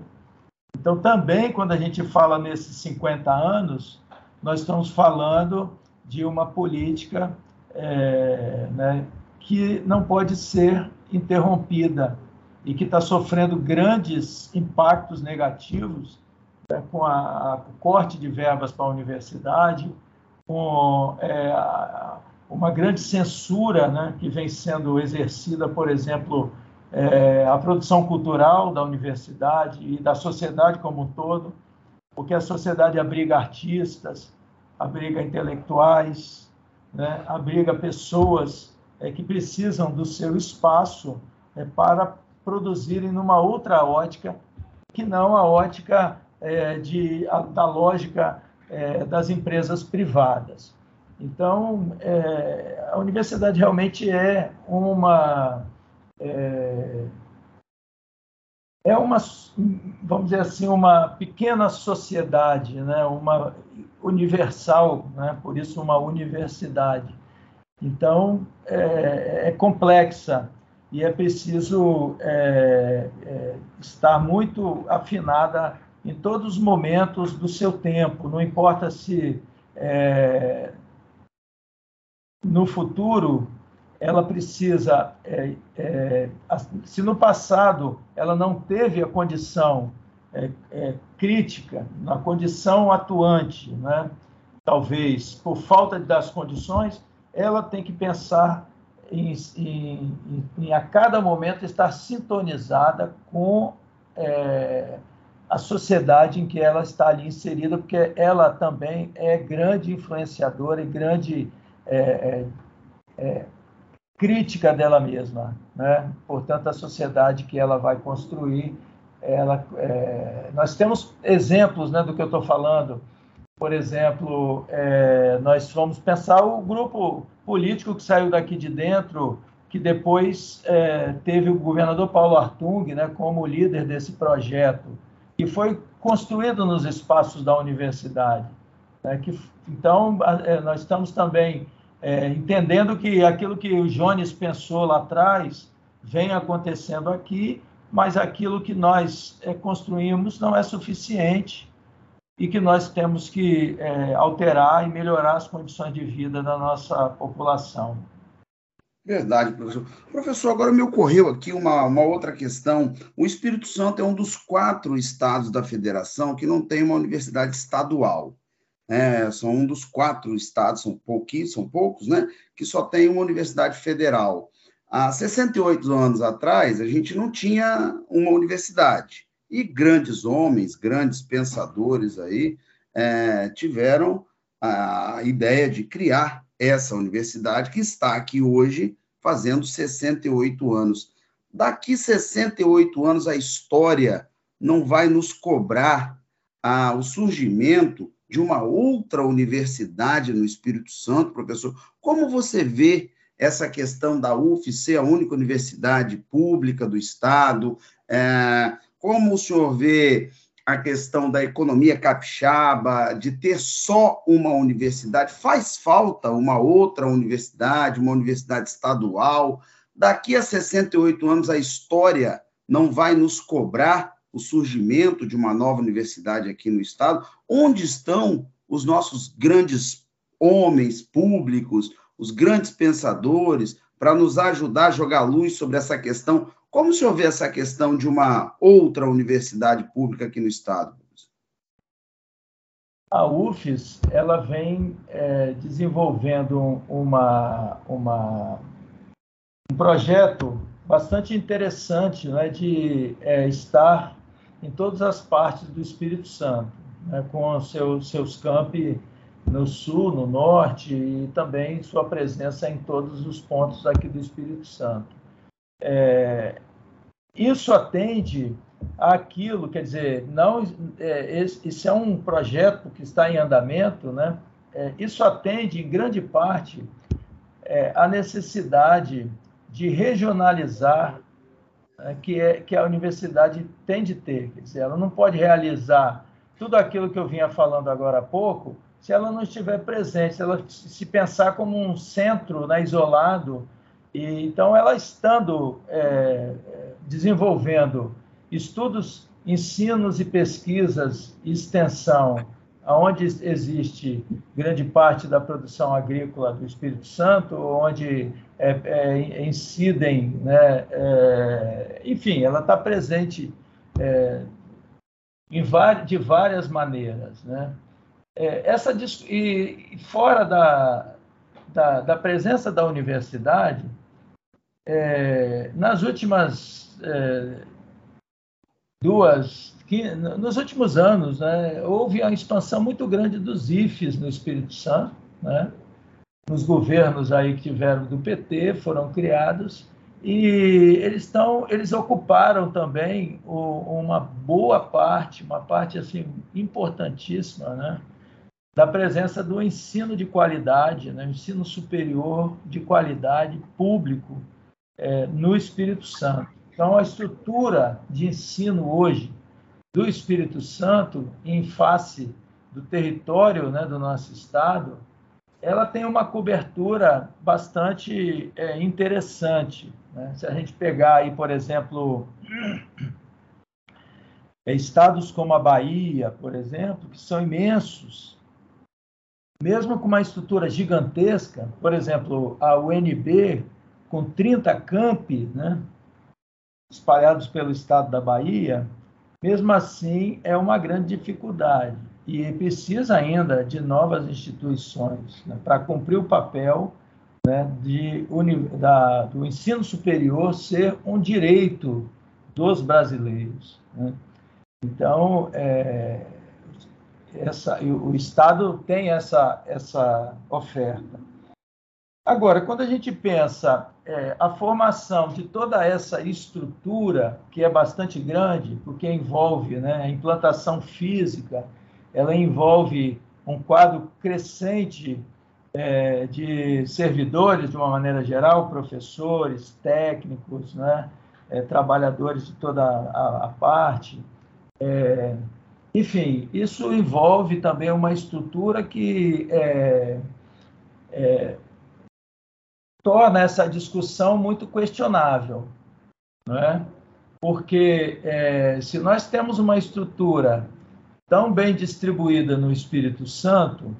então, também, quando a gente fala nesses 50 anos, nós estamos falando de uma política é, né, que não pode ser interrompida e que está sofrendo grandes impactos negativos né, com a, a, o corte de verbas para a universidade, com é, a, uma grande censura né, que vem sendo exercida, por exemplo, é, a produção cultural da universidade e da sociedade como um todo, porque a sociedade abriga artistas, abriga intelectuais, né, abriga pessoas é, que precisam do seu espaço é, para produzirem numa outra ótica que não a ótica é, de, a, da lógica é, das empresas privadas. Então, é, a universidade realmente é uma é, é uma, vamos dizer assim, uma pequena sociedade, né? uma universal, né? por isso uma universidade. Então, é, é complexa e é preciso é, é, estar muito afinada em todos os momentos do seu tempo, não importa se é, no futuro ela precisa, é, é, se no passado ela não teve a condição é, é, crítica, na condição atuante, né, talvez por falta das condições, ela tem que pensar em, em, em a cada momento estar sintonizada com é, a sociedade em que ela está ali inserida, porque ela também é grande influenciadora e grande é, é, crítica dela mesma, né? Portanto, a sociedade que ela vai construir, ela, é, nós temos exemplos, né, do que eu estou falando. por exemplo, é, nós fomos pensar o grupo político que saiu daqui de dentro, que depois é, teve o governador Paulo Artung né, como líder desse projeto, que foi construído nos espaços da universidade. Né, que, então, é, nós estamos também é, entendendo que aquilo que o Jones pensou lá atrás vem acontecendo aqui, mas aquilo que nós é, construímos não é suficiente e que nós temos que é, alterar e melhorar as condições de vida da nossa população. Verdade, professor. Professor, agora me ocorreu aqui uma, uma outra questão. O Espírito Santo é um dos quatro estados da federação que não tem uma universidade estadual. É, são um dos quatro estados, são pouquinhos, são poucos, né? Que só tem uma universidade federal. Há 68 anos atrás, a gente não tinha uma universidade. E grandes homens, grandes pensadores aí é, tiveram a ideia de criar essa universidade que está aqui hoje fazendo 68 anos. Daqui 68 anos a história não vai nos cobrar ah, o surgimento de uma outra universidade no Espírito Santo, professor. Como você vê essa questão da UF ser a única universidade pública do Estado? É, como o senhor vê a questão da economia capixaba, de ter só uma universidade? Faz falta uma outra universidade, uma universidade estadual? Daqui a 68 anos, a história não vai nos cobrar o surgimento de uma nova universidade aqui no Estado? Onde estão os nossos grandes homens públicos, os grandes pensadores, para nos ajudar a jogar luz sobre essa questão como senhor vê essa questão de uma outra universidade pública aqui no Estado? A UFES ela vem é, desenvolvendo uma, uma, um projeto bastante interessante né, de é, estar em todas as partes do Espírito Santo, né, com seu, seus campi no sul, no norte e também sua presença em todos os pontos aqui do Espírito Santo. É, isso atende àquilo, quer dizer, não, é, esse é um projeto que está em andamento, né? É, isso atende em grande parte é, a necessidade de regionalizar que, é, que a universidade tem de ter. Quer dizer, ela não pode realizar tudo aquilo que eu vinha falando agora há pouco se ela não estiver presente, se ela se pensar como um centro né, isolado e, então, ela estando é, desenvolvendo estudos, ensinos e pesquisas extensão, onde existe grande parte da produção agrícola do Espírito Santo, onde é, é, incidem, né, é, enfim, ela está presente é, em, de várias maneiras. Né? É, essa, e fora da, da, da presença da universidade, é, nas últimas duas, que, nos últimos anos, né, houve uma expansão muito grande dos IFES no Espírito Santo, né, nos governos aí que tiveram do PT foram criados e eles estão, eles ocuparam também o, uma boa parte, uma parte assim importantíssima, né, da presença do ensino de qualidade, né, ensino superior de qualidade público é, no Espírito Santo. Então, a estrutura de ensino hoje do Espírito Santo, em face do território né, do nosso estado, ela tem uma cobertura bastante é, interessante. Né? Se a gente pegar aí, por exemplo, estados como a Bahia, por exemplo, que são imensos, mesmo com uma estrutura gigantesca, por exemplo, a UNB com 30 campi, né, espalhados pelo estado da Bahia, mesmo assim é uma grande dificuldade e precisa ainda de novas instituições né, para cumprir o papel né, de, da, do ensino superior ser um direito dos brasileiros. Né? Então, é, essa, o Estado tem essa, essa oferta. Agora, quando a gente pensa é, a formação de toda essa estrutura, que é bastante grande, porque envolve né, a implantação física, ela envolve um quadro crescente é, de servidores, de uma maneira geral, professores, técnicos, né, é, trabalhadores de toda a, a parte. É, enfim, isso envolve também uma estrutura que é, é, torna essa discussão muito questionável, não é? Porque é, se nós temos uma estrutura tão bem distribuída no Espírito Santo,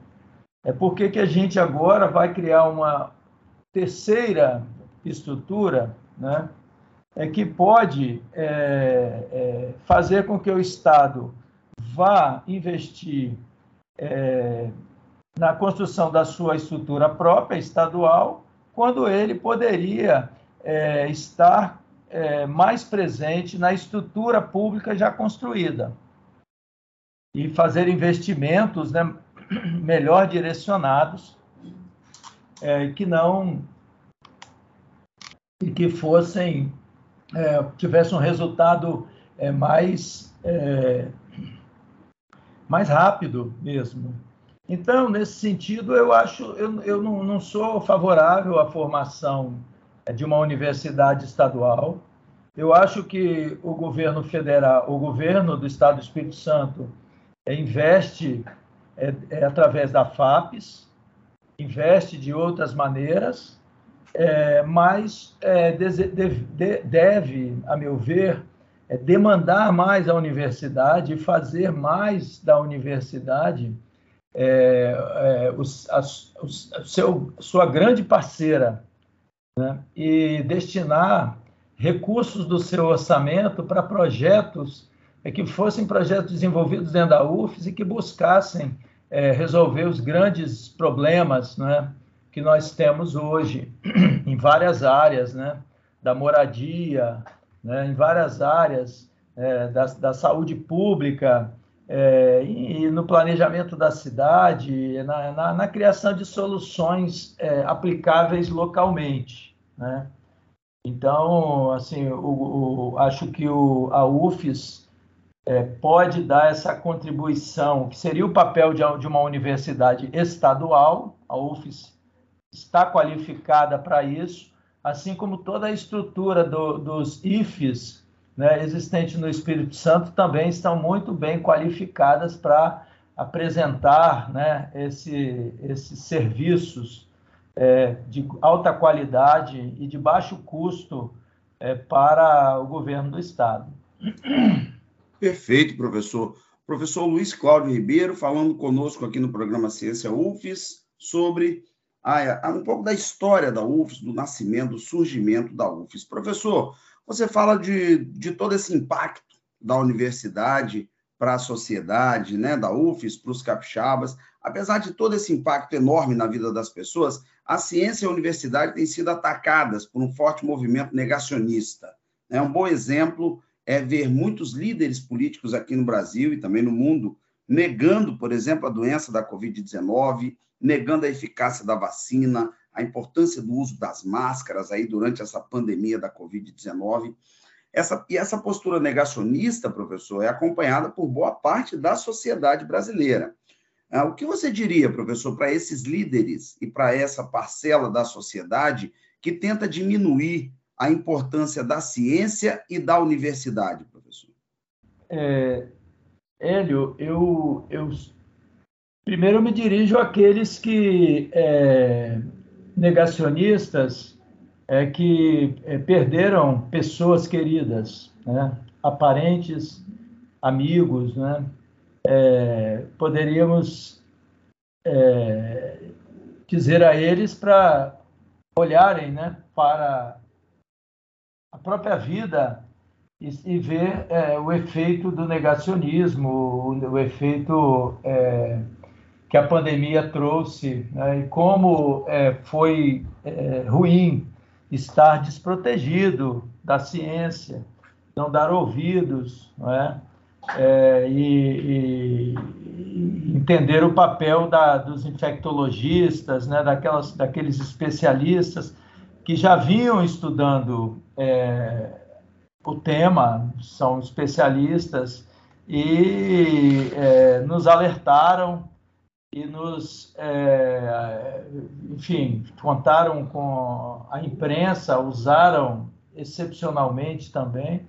é porque que a gente agora vai criar uma terceira estrutura, né? É que pode é, é, fazer com que o Estado vá investir é, na construção da sua estrutura própria estadual, quando ele poderia é, estar é, mais presente na estrutura pública já construída e fazer investimentos né, melhor direcionados é, que não e que fossem é, tivesse um resultado é, mais é, mais rápido mesmo. Então, nesse sentido, eu acho, eu, eu não, não sou favorável à formação é, de uma universidade estadual. Eu acho que o governo federal, o governo do Estado do Espírito Santo, é, investe é, é, através da FAPES, investe de outras maneiras, é, mas deve, deve, a meu ver, demandar mais a universidade e fazer mais da universidade é, é, a, seu, sua grande parceira né? e destinar recursos do seu orçamento para projetos é, que fossem projetos desenvolvidos dentro da UFES e que buscassem é, resolver os grandes problemas né, que nós temos hoje em várias áreas, né, da moradia, né, em várias áreas é, da, da, saúde pública, é, e, no planejamento da cidade, na, na, na criação de soluções é, aplicáveis localmente. Né? Então, assim, o, o, acho que o, a UFES é, pode dar essa contribuição, que seria o papel de, de uma universidade estadual, a UFES está qualificada para isso, assim como toda a estrutura do, dos IFES né, existentes no Espírito Santo também estão muito bem qualificadas para apresentar né, esse, esses serviços é, de alta qualidade e de baixo custo é, para o governo do Estado. Perfeito, professor. Professor Luiz Cláudio Ribeiro falando conosco aqui no programa Ciência UFES sobre ah, um pouco da história da UFES, do nascimento, do surgimento da UFES. Professor, você fala de, de todo esse impacto da universidade para a sociedade, né, da UFES para os capixabas. Apesar de todo esse impacto enorme na vida das pessoas, a ciência e a universidade têm sido atacadas por um forte movimento negacionista. Né? Um bom exemplo é ver muitos líderes políticos aqui no Brasil e também no mundo negando, por exemplo, a doença da Covid-19, negando a eficácia da vacina, a importância do uso das máscaras aí durante essa pandemia da Covid-19. Essa, e essa postura negacionista, professor, é acompanhada por boa parte da sociedade brasileira. Ah, o que você diria, professor, para esses líderes e para essa parcela da sociedade que tenta diminuir a importância da ciência e da universidade, professor? É, Hélio, eu, eu primeiro me dirijo àqueles que é, negacionistas é que é, perderam pessoas queridas, né? aparentes, amigos, né? É, poderíamos é, dizer a eles para olharem né, para a própria vida e, e ver é, o efeito do negacionismo, o, o efeito é, que a pandemia trouxe né, e como é, foi é, ruim estar desprotegido da ciência, não dar ouvidos, não é? É, e, e, entender o papel da, dos infectologistas, né, daquelas, daqueles especialistas que já vinham estudando é, o tema, são especialistas, e é, nos alertaram e nos, é, enfim, contaram com a imprensa, usaram excepcionalmente também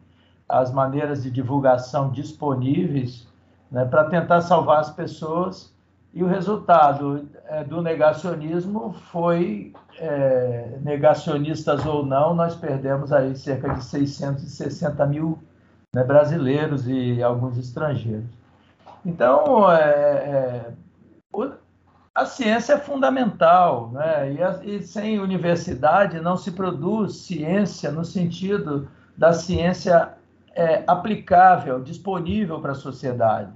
as maneiras de divulgação disponíveis né, para tentar salvar as pessoas. E o resultado é, do negacionismo foi, é, negacionistas ou não, nós perdemos aí cerca de 660 mil né, brasileiros e alguns estrangeiros. Então, é, é a ciência é fundamental, né? E, a, e, sem universidade não se produz ciência no sentido da ciência é, aplicável, disponível para a sociedade.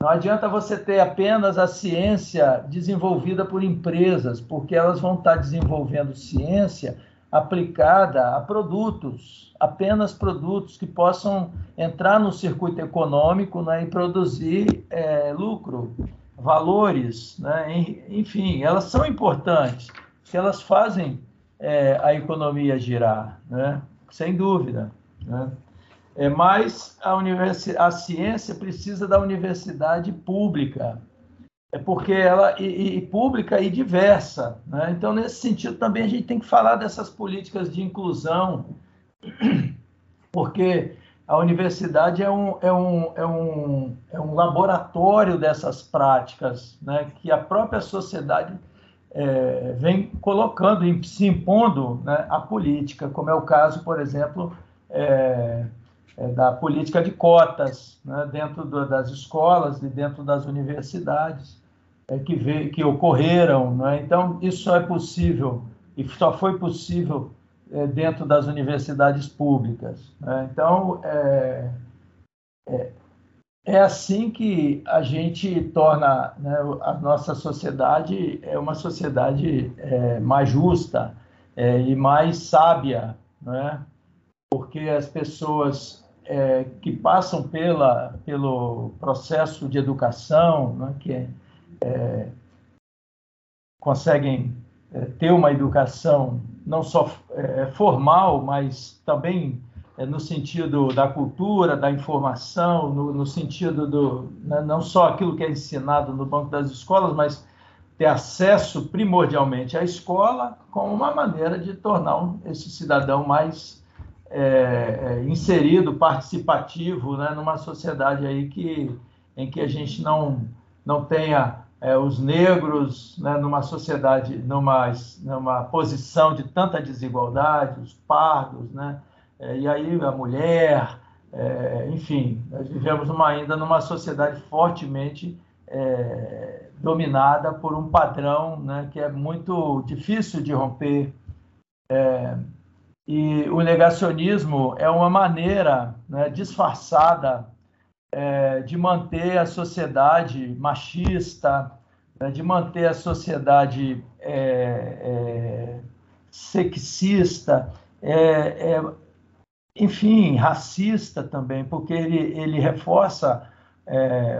Não adianta você ter apenas a ciência desenvolvida por empresas, porque elas vão estar desenvolvendo ciência aplicada a produtos, apenas produtos que possam entrar no circuito econômico né, e produzir é, lucro valores, né? enfim, elas são importantes, que elas fazem é, a economia girar, né? sem dúvida. Né? É, mas a, universi a ciência precisa da universidade pública, é porque ela e, e pública e diversa. Né? Então, nesse sentido, também a gente tem que falar dessas políticas de inclusão, porque a universidade é um, é um, é um, é um laboratório dessas práticas, né, que a própria sociedade é, vem colocando, se impondo né, a política, como é o caso, por exemplo, é, é, da política de cotas né, dentro do, das escolas e dentro das universidades é, que, vê, que ocorreram. Né? Então, isso só é possível e só foi possível é, dentro das universidades públicas. Né? Então, é, é, é, assim que a gente torna né, a nossa sociedade é uma sociedade é, mais justa é, e mais sábia, né? porque as pessoas é, que passam pela, pelo processo de educação, né, que conseguem ter uma educação não só é, formal, mas também é, no sentido da cultura, da informação, no, no sentido do né, não só aquilo que é ensinado no banco das escolas, mas ter acesso primordialmente à escola como uma maneira de tornar esse cidadão mais é, é inserido, participativo, né, numa sociedade aí que em que a gente não não tenha é, os negros né, numa sociedade, numa, numa posição de tanta desigualdade, os pardos, né, é, e aí a mulher, é, enfim, nós vivemos uma, ainda numa sociedade fortemente é, dominada por um padrão né, que é muito difícil de romper. É, e o negacionismo é uma maneira né, disfarçada é, de manter a sociedade machista, né, de manter a sociedade é, é, sexista, é, enfim, racista também, porque ele, ele reforça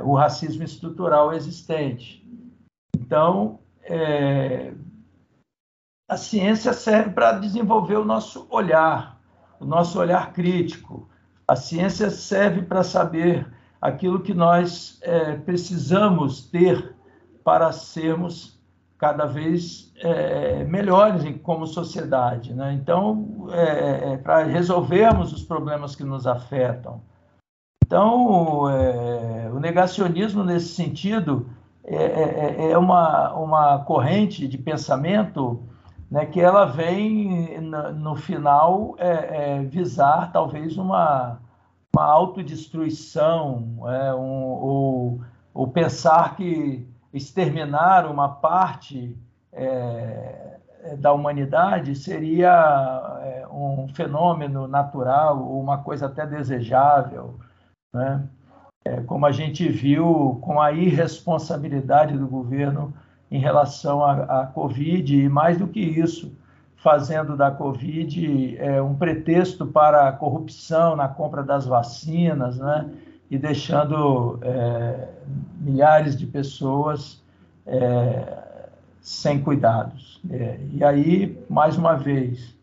o racismo estrutural existente. Então, a ciência serve para desenvolver o nosso olhar, o nosso olhar crítico. A ciência serve para saber aquilo que nós é, precisamos ter para sermos cada vez é, melhores como sociedade. Né? Então, é, é, para resolvermos os problemas que nos afetam. Então, é, o negacionismo, nesse sentido, é, é, uma, uma corrente de pensamento né, que ela vem, no, no final, visar talvez uma, uma autodestruição, é, um, ou, ou, pensar que exterminar uma parte é, da humanidade seria é, um fenômeno natural, ou uma coisa até desejável, né? É, como a gente viu com a irresponsabilidade do governo em relação à Covid, e mais do que isso, fazendo da Covid é, um pretexto para corrupção na compra das vacinas, né? E deixando é, milhares de pessoas é, sem cuidados. É, e aí, mais uma vez,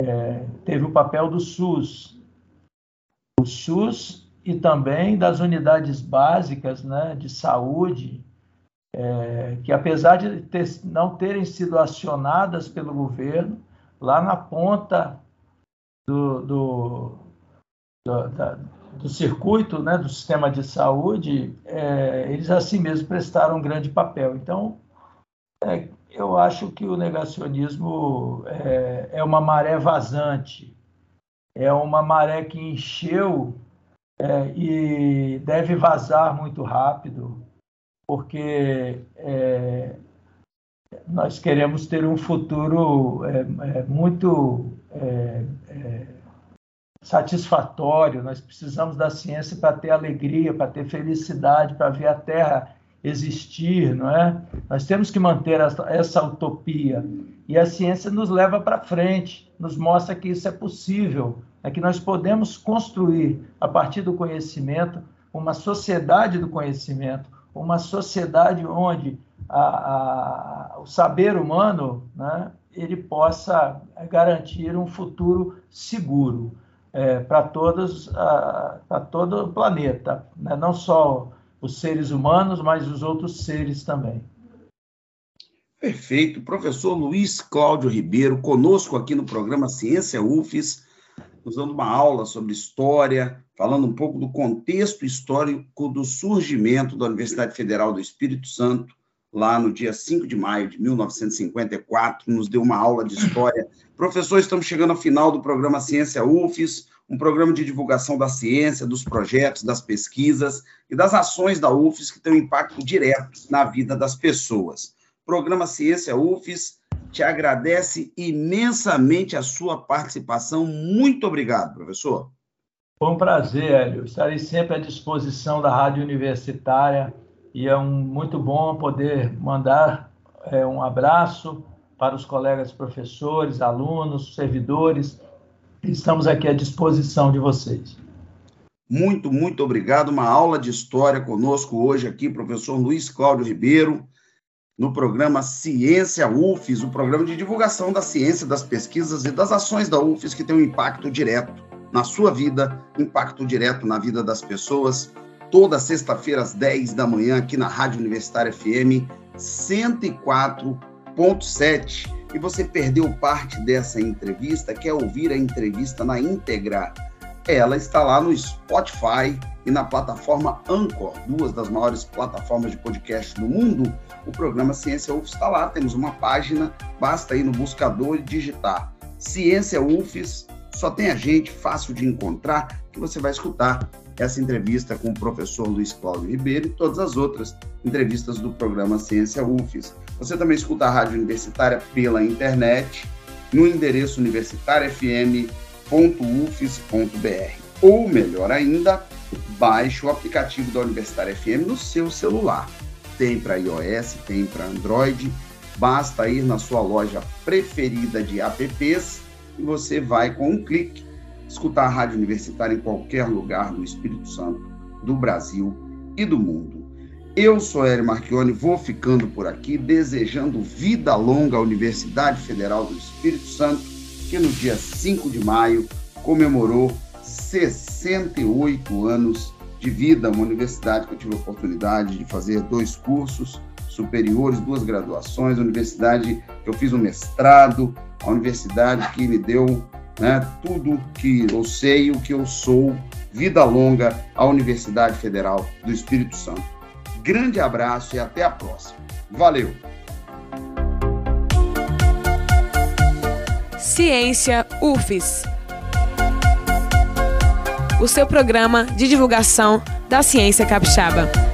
é, teve o papel do SUS. O SUS e também das unidades básicas né, de saúde, é, que apesar de ter, não terem sido acionadas pelo governo, lá na ponta do, do, do, da, do circuito, né, do sistema de saúde, é, eles assim mesmo prestaram um grande papel. Então, é, eu acho que o negacionismo é, é, uma maré vazante, é uma maré que encheu é, e deve vazar muito rápido, porque é, nós queremos ter um futuro é, é, muito é, é, satisfatório, nós precisamos da ciência para ter alegria, para ter felicidade, para ver a Terra existir, não é? Nós temos que manter essa, essa utopia. E a ciência nos leva para frente, nos mostra que isso é possível, é que nós podemos construir a partir do conhecimento uma sociedade do conhecimento, uma sociedade onde a, a, o saber humano, né, ele possa garantir um futuro seguro é, para todos, para todo o planeta, né? não só os seres humanos, mas os outros seres também. Perfeito. Professor Luiz Cláudio Ribeiro, conosco aqui no programa Ciência UFES, nos dando uma aula sobre história, falando um pouco do contexto histórico do surgimento da Universidade Federal do Espírito Santo, lá no dia 5 de maio de 1954, nos deu uma aula de história. Professor, estamos chegando ao final do programa Ciência UFES, um programa de divulgação da ciência, dos projetos, das pesquisas e das ações da UFES que têm um impacto direto na vida das pessoas. Programa Ciência UFES te agradece imensamente a sua participação. Muito obrigado, professor. Foi um prazer, Hélio. Estarei sempre à disposição da Rádio Universitária e é um, muito bom poder mandar é, um abraço para os colegas professores, alunos, servidores. Estamos aqui à disposição de vocês. Muito, muito obrigado. Uma aula de história conosco hoje aqui, professor Luiz Cláudio Ribeiro, no programa Ciência UFES, o programa de divulgação da ciência, das pesquisas e das ações da UFES que tem um impacto direto na sua vida, impacto direto na vida das pessoas toda sexta-feira às 10 da manhã aqui na Rádio Universitária FM 104.7. E você perdeu parte dessa entrevista, quer ouvir a entrevista na íntegra? Ela está lá no Spotify e na plataforma Anchor, duas das maiores plataformas de podcast do mundo. O programa Ciência UFES está lá, temos uma página, basta ir no buscador e digitar Ciência UFES, só tem a gente, fácil de encontrar, que você vai escutar essa entrevista com o professor Luiz Cláudio Ribeiro e todas as outras entrevistas do programa Ciência UFES. Você também escuta a Rádio Universitária pela internet no endereço universitariofm.ufes.br. Ou, melhor ainda, baixe o aplicativo da Universitária FM no seu celular. Tem para iOS, tem para Android. Basta ir na sua loja preferida de apps e você vai com um clique escutar a rádio universitária em qualquer lugar do Espírito Santo, do Brasil e do mundo. Eu sou Hélio Marchione, vou ficando por aqui, desejando vida longa à Universidade Federal do Espírito Santo, que no dia 5 de maio comemorou 68 anos de vida, uma universidade que eu tive a oportunidade de fazer dois cursos superiores, duas graduações, universidade que eu fiz um mestrado, a universidade que me deu né, tudo que eu sei, o que eu sou, vida longa à Universidade Federal do Espírito Santo. Grande abraço e até a próxima. Valeu! Ciência UFES. O seu programa de divulgação da ciência capixaba.